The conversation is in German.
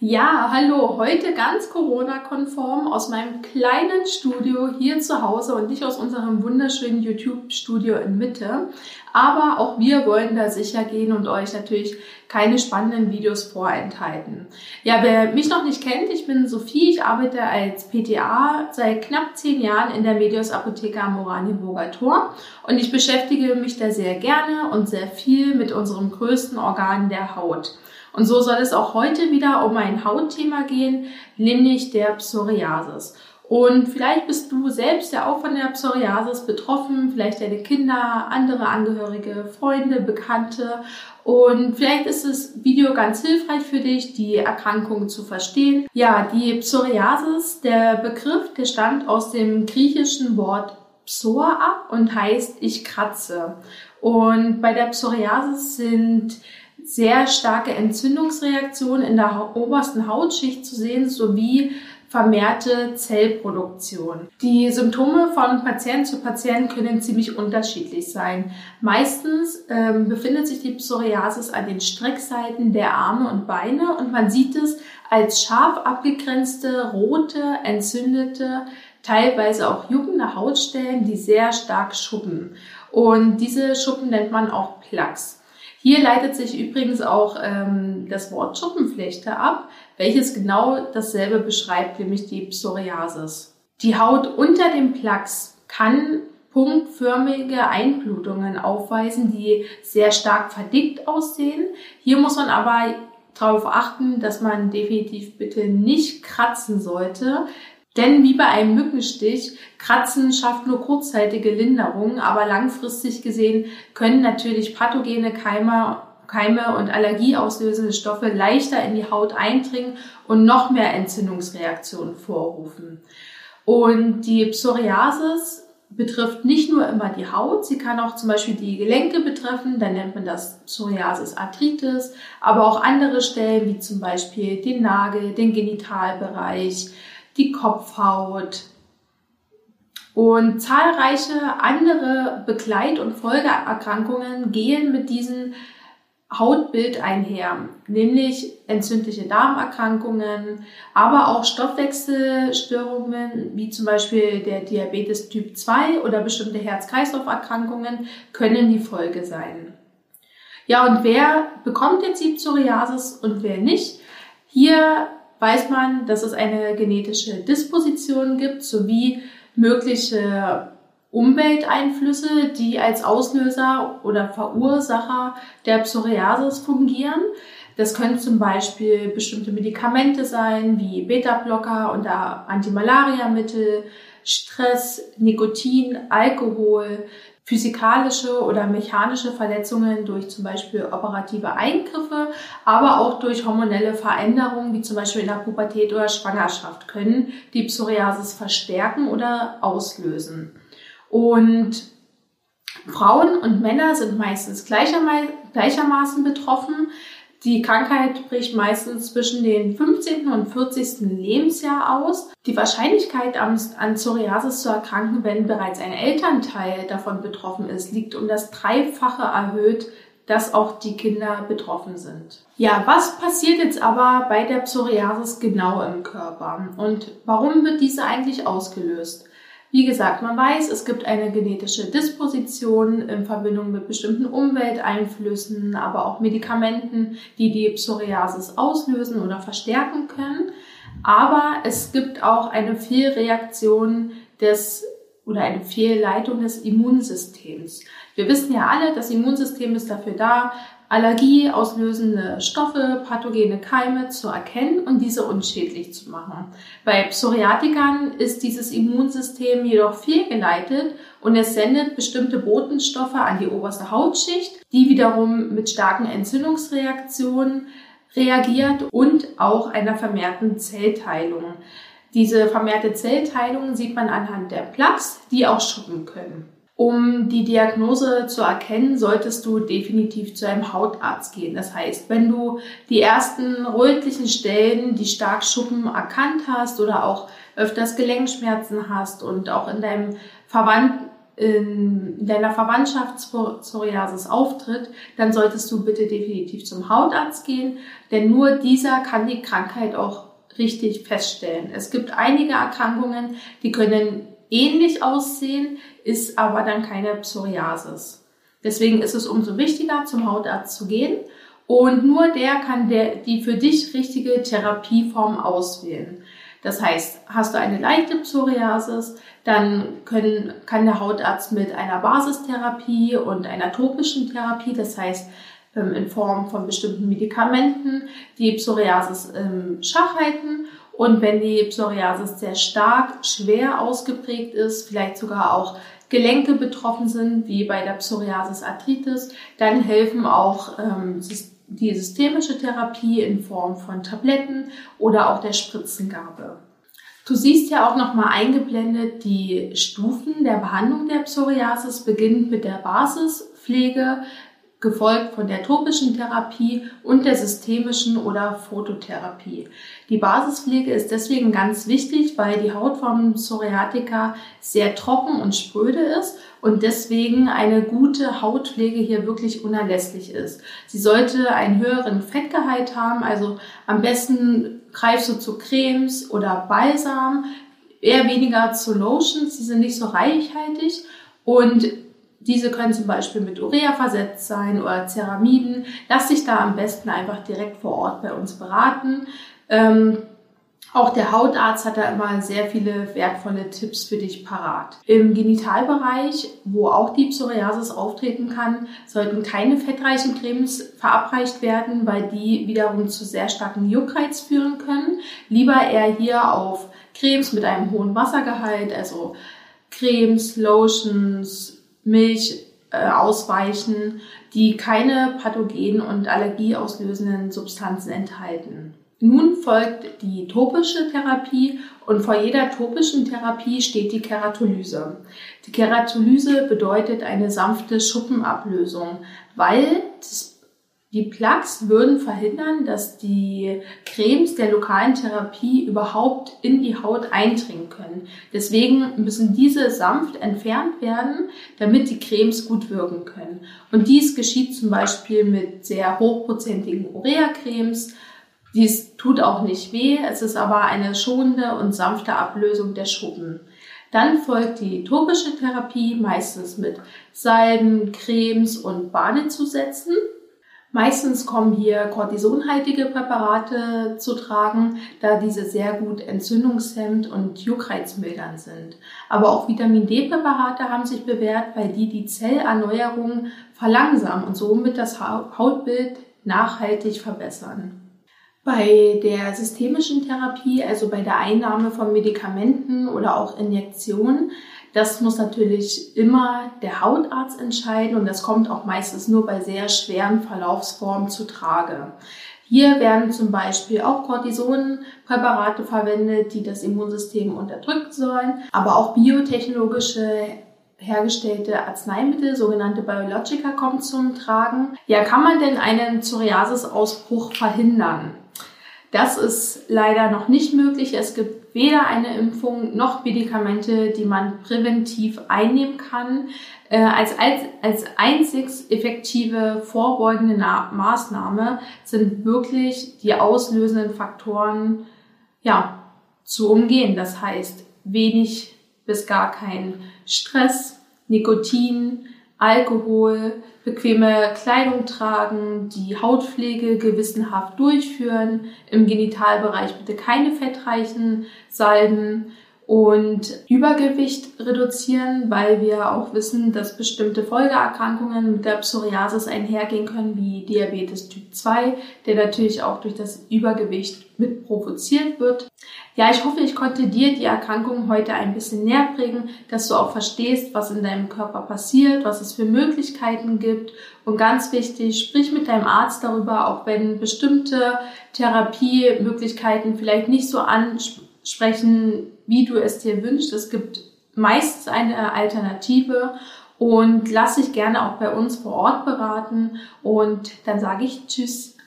Ja, hallo, heute ganz Corona-konform aus meinem kleinen Studio hier zu Hause und nicht aus unserem wunderschönen YouTube-Studio in Mitte. Aber auch wir wollen da sicher gehen und euch natürlich keine spannenden Videos vorenthalten. Ja, wer mich noch nicht kennt, ich bin Sophie, ich arbeite als PTA seit knapp zehn Jahren in der Medios Apotheke am Oranienburger Tor und ich beschäftige mich da sehr gerne und sehr viel mit unserem größten Organ der Haut. Und so soll es auch heute wieder um ein Hautthema gehen, nämlich der Psoriasis. Und vielleicht bist du selbst ja auch von der Psoriasis betroffen, vielleicht deine Kinder, andere Angehörige, Freunde, Bekannte. Und vielleicht ist das Video ganz hilfreich für dich, die Erkrankung zu verstehen. Ja, die Psoriasis, der Begriff, der stammt aus dem griechischen Wort Psor ab und heißt ich kratze. Und bei der Psoriasis sind sehr starke Entzündungsreaktionen in der obersten Hautschicht zu sehen, sowie vermehrte Zellproduktion. Die Symptome von Patient zu Patient können ziemlich unterschiedlich sein. Meistens ähm, befindet sich die Psoriasis an den Streckseiten der Arme und Beine und man sieht es als scharf abgegrenzte, rote, entzündete, teilweise auch juckende Hautstellen, die sehr stark schuppen. Und diese Schuppen nennt man auch Plaques. Hier leitet sich übrigens auch ähm, das Wort Schuppenflechte ab, welches genau dasselbe beschreibt, nämlich die Psoriasis. Die Haut unter dem Plaques kann punktförmige Einblutungen aufweisen, die sehr stark verdickt aussehen. Hier muss man aber darauf achten, dass man definitiv bitte nicht kratzen sollte, denn wie bei einem Mückenstich, Kratzen schafft nur kurzzeitige Linderung, aber langfristig gesehen können natürlich pathogene Keime, Keime und allergieauslösende Stoffe leichter in die Haut eindringen und noch mehr Entzündungsreaktionen vorrufen. Und die Psoriasis betrifft nicht nur immer die Haut, sie kann auch zum Beispiel die Gelenke betreffen, dann nennt man das Psoriasis arthritis, aber auch andere Stellen wie zum Beispiel den Nagel, den Genitalbereich, die Kopfhaut und zahlreiche andere Begleit- und Folgeerkrankungen gehen mit diesem Hautbild einher, nämlich entzündliche Darmerkrankungen, aber auch Stoffwechselstörungen wie zum Beispiel der Diabetes Typ 2 oder bestimmte Herz-Kreislauf-Erkrankungen können die Folge sein. Ja, und wer bekommt jetzt die Psoriasis und wer nicht? Hier weiß man, dass es eine genetische Disposition gibt sowie mögliche Umwelteinflüsse, die als Auslöser oder Verursacher der Psoriasis fungieren. Das können zum Beispiel bestimmte Medikamente sein, wie Beta-Blocker und Antimalariamittel, Stress, Nikotin, Alkohol, physikalische oder mechanische Verletzungen durch zum Beispiel operative Eingriffe, aber auch durch hormonelle Veränderungen, wie zum Beispiel in der Pubertät oder Schwangerschaft, können die Psoriasis verstärken oder auslösen. Und Frauen und Männer sind meistens gleichermaßen betroffen. Die Krankheit bricht meistens zwischen dem 15. und 40. Lebensjahr aus. Die Wahrscheinlichkeit an Psoriasis zu erkranken, wenn bereits ein Elternteil davon betroffen ist, liegt um das Dreifache erhöht, dass auch die Kinder betroffen sind. Ja, was passiert jetzt aber bei der Psoriasis genau im Körper und warum wird diese eigentlich ausgelöst? Wie gesagt, man weiß, es gibt eine genetische Disposition in Verbindung mit bestimmten Umwelteinflüssen, aber auch Medikamenten, die die Psoriasis auslösen oder verstärken können. Aber es gibt auch eine Fehlreaktion des oder eine Fehlleitung des Immunsystems. Wir wissen ja alle, das Immunsystem ist dafür da, Allergie auslösende Stoffe, pathogene Keime zu erkennen und diese unschädlich zu machen. Bei Psoriatikern ist dieses Immunsystem jedoch fehlgeleitet und es sendet bestimmte Botenstoffe an die oberste Hautschicht, die wiederum mit starken Entzündungsreaktionen reagiert und auch einer vermehrten Zellteilung. Diese vermehrte Zellteilung sieht man anhand der Plaques, die auch schuppen können. Um die Diagnose zu erkennen, solltest du definitiv zu einem Hautarzt gehen. Das heißt, wenn du die ersten rötlichen Stellen, die stark schuppen, erkannt hast oder auch öfters Gelenkschmerzen hast und auch in deinem Verwand in deiner Verwandtschaft Psoriasis auftritt, dann solltest du bitte definitiv zum Hautarzt gehen, denn nur dieser kann die Krankheit auch richtig feststellen. Es gibt einige Erkrankungen, die können ähnlich aussehen, ist aber dann keine Psoriasis. Deswegen ist es umso wichtiger, zum Hautarzt zu gehen und nur der kann der, die für dich richtige Therapieform auswählen. Das heißt, hast du eine leichte Psoriasis, dann können, kann der Hautarzt mit einer Basistherapie und einer topischen Therapie, das heißt ähm, in Form von bestimmten Medikamenten, die Psoriasis im Schach halten. Und wenn die Psoriasis sehr stark, schwer ausgeprägt ist, vielleicht sogar auch Gelenke betroffen sind, wie bei der Psoriasis Arthritis, dann helfen auch ähm, die systemische Therapie in Form von Tabletten oder auch der Spritzengabe. Du siehst ja auch nochmal eingeblendet die Stufen der Behandlung der Psoriasis, beginnt mit der Basispflege, gefolgt von der topischen Therapie und der systemischen oder Phototherapie. Die Basispflege ist deswegen ganz wichtig, weil die Haut von Psoriatika sehr trocken und spröde ist und deswegen eine gute Hautpflege hier wirklich unerlässlich ist. Sie sollte einen höheren Fettgehalt haben, also am besten greifst du zu Cremes oder Balsam, eher weniger zu Lotions, die sind nicht so reichhaltig und diese können zum Beispiel mit Urea versetzt sein oder Ceramiden. Lass dich da am besten einfach direkt vor Ort bei uns beraten. Ähm, auch der Hautarzt hat da immer sehr viele wertvolle Tipps für dich parat. Im Genitalbereich, wo auch die Psoriasis auftreten kann, sollten keine fettreichen Cremes verabreicht werden, weil die wiederum zu sehr starken Juckreiz führen können. Lieber eher hier auf Cremes mit einem hohen Wassergehalt, also Cremes, Lotions, Milch äh, ausweichen, die keine pathogen und allergieauslösenden Substanzen enthalten. Nun folgt die topische Therapie und vor jeder topischen Therapie steht die Keratolyse. Die Keratolyse bedeutet eine sanfte Schuppenablösung, weil das die Plugs würden verhindern, dass die Cremes der lokalen Therapie überhaupt in die Haut eindringen können. Deswegen müssen diese sanft entfernt werden, damit die Cremes gut wirken können. Und dies geschieht zum Beispiel mit sehr hochprozentigen Urea-Cremes. Dies tut auch nicht weh, es ist aber eine schonende und sanfte Ablösung der Schuppen. Dann folgt die topische Therapie, meistens mit Salben, Cremes und Badezusätzen. Meistens kommen hier kortisonhaltige Präparate zu tragen, da diese sehr gut entzündungshemmend und juckreizmildernd sind. Aber auch Vitamin D-Präparate haben sich bewährt, weil die die Zellerneuerung verlangsamen und somit das Hautbild nachhaltig verbessern. Bei der systemischen Therapie, also bei der Einnahme von Medikamenten oder auch Injektionen, das muss natürlich immer der Hautarzt entscheiden und das kommt auch meistens nur bei sehr schweren Verlaufsformen zu Trage. Hier werden zum Beispiel auch Cortisonpräparate verwendet, die das Immunsystem unterdrücken sollen, aber auch biotechnologische hergestellte Arzneimittel, sogenannte Biologica, kommen zum Tragen. Ja, kann man denn einen Psoriasis-Ausbruch verhindern? Das ist leider noch nicht möglich. Es gibt weder eine Impfung noch Medikamente, die man präventiv einnehmen kann. Äh, als, als, als einzig effektive vorbeugende Na Maßnahme sind wirklich die auslösenden Faktoren ja, zu umgehen. Das heißt, wenig bis gar kein Stress, Nikotin, Alkohol, bequeme Kleidung tragen, die Hautpflege gewissenhaft durchführen, im Genitalbereich bitte keine fettreichen Salben und Übergewicht reduzieren, weil wir auch wissen, dass bestimmte Folgeerkrankungen mit der Psoriasis einhergehen können, wie Diabetes Typ 2, der natürlich auch durch das Übergewicht mit provoziert wird. Ja, ich hoffe, ich konnte dir die Erkrankung heute ein bisschen näher bringen, dass du auch verstehst, was in deinem Körper passiert, was es für Möglichkeiten gibt. Und ganz wichtig, sprich mit deinem Arzt darüber, auch wenn bestimmte Therapiemöglichkeiten vielleicht nicht so ansprechen sprechen, wie du es dir wünschst. Es gibt meistens eine Alternative und lass dich gerne auch bei uns vor Ort beraten. Und dann sage ich Tschüss.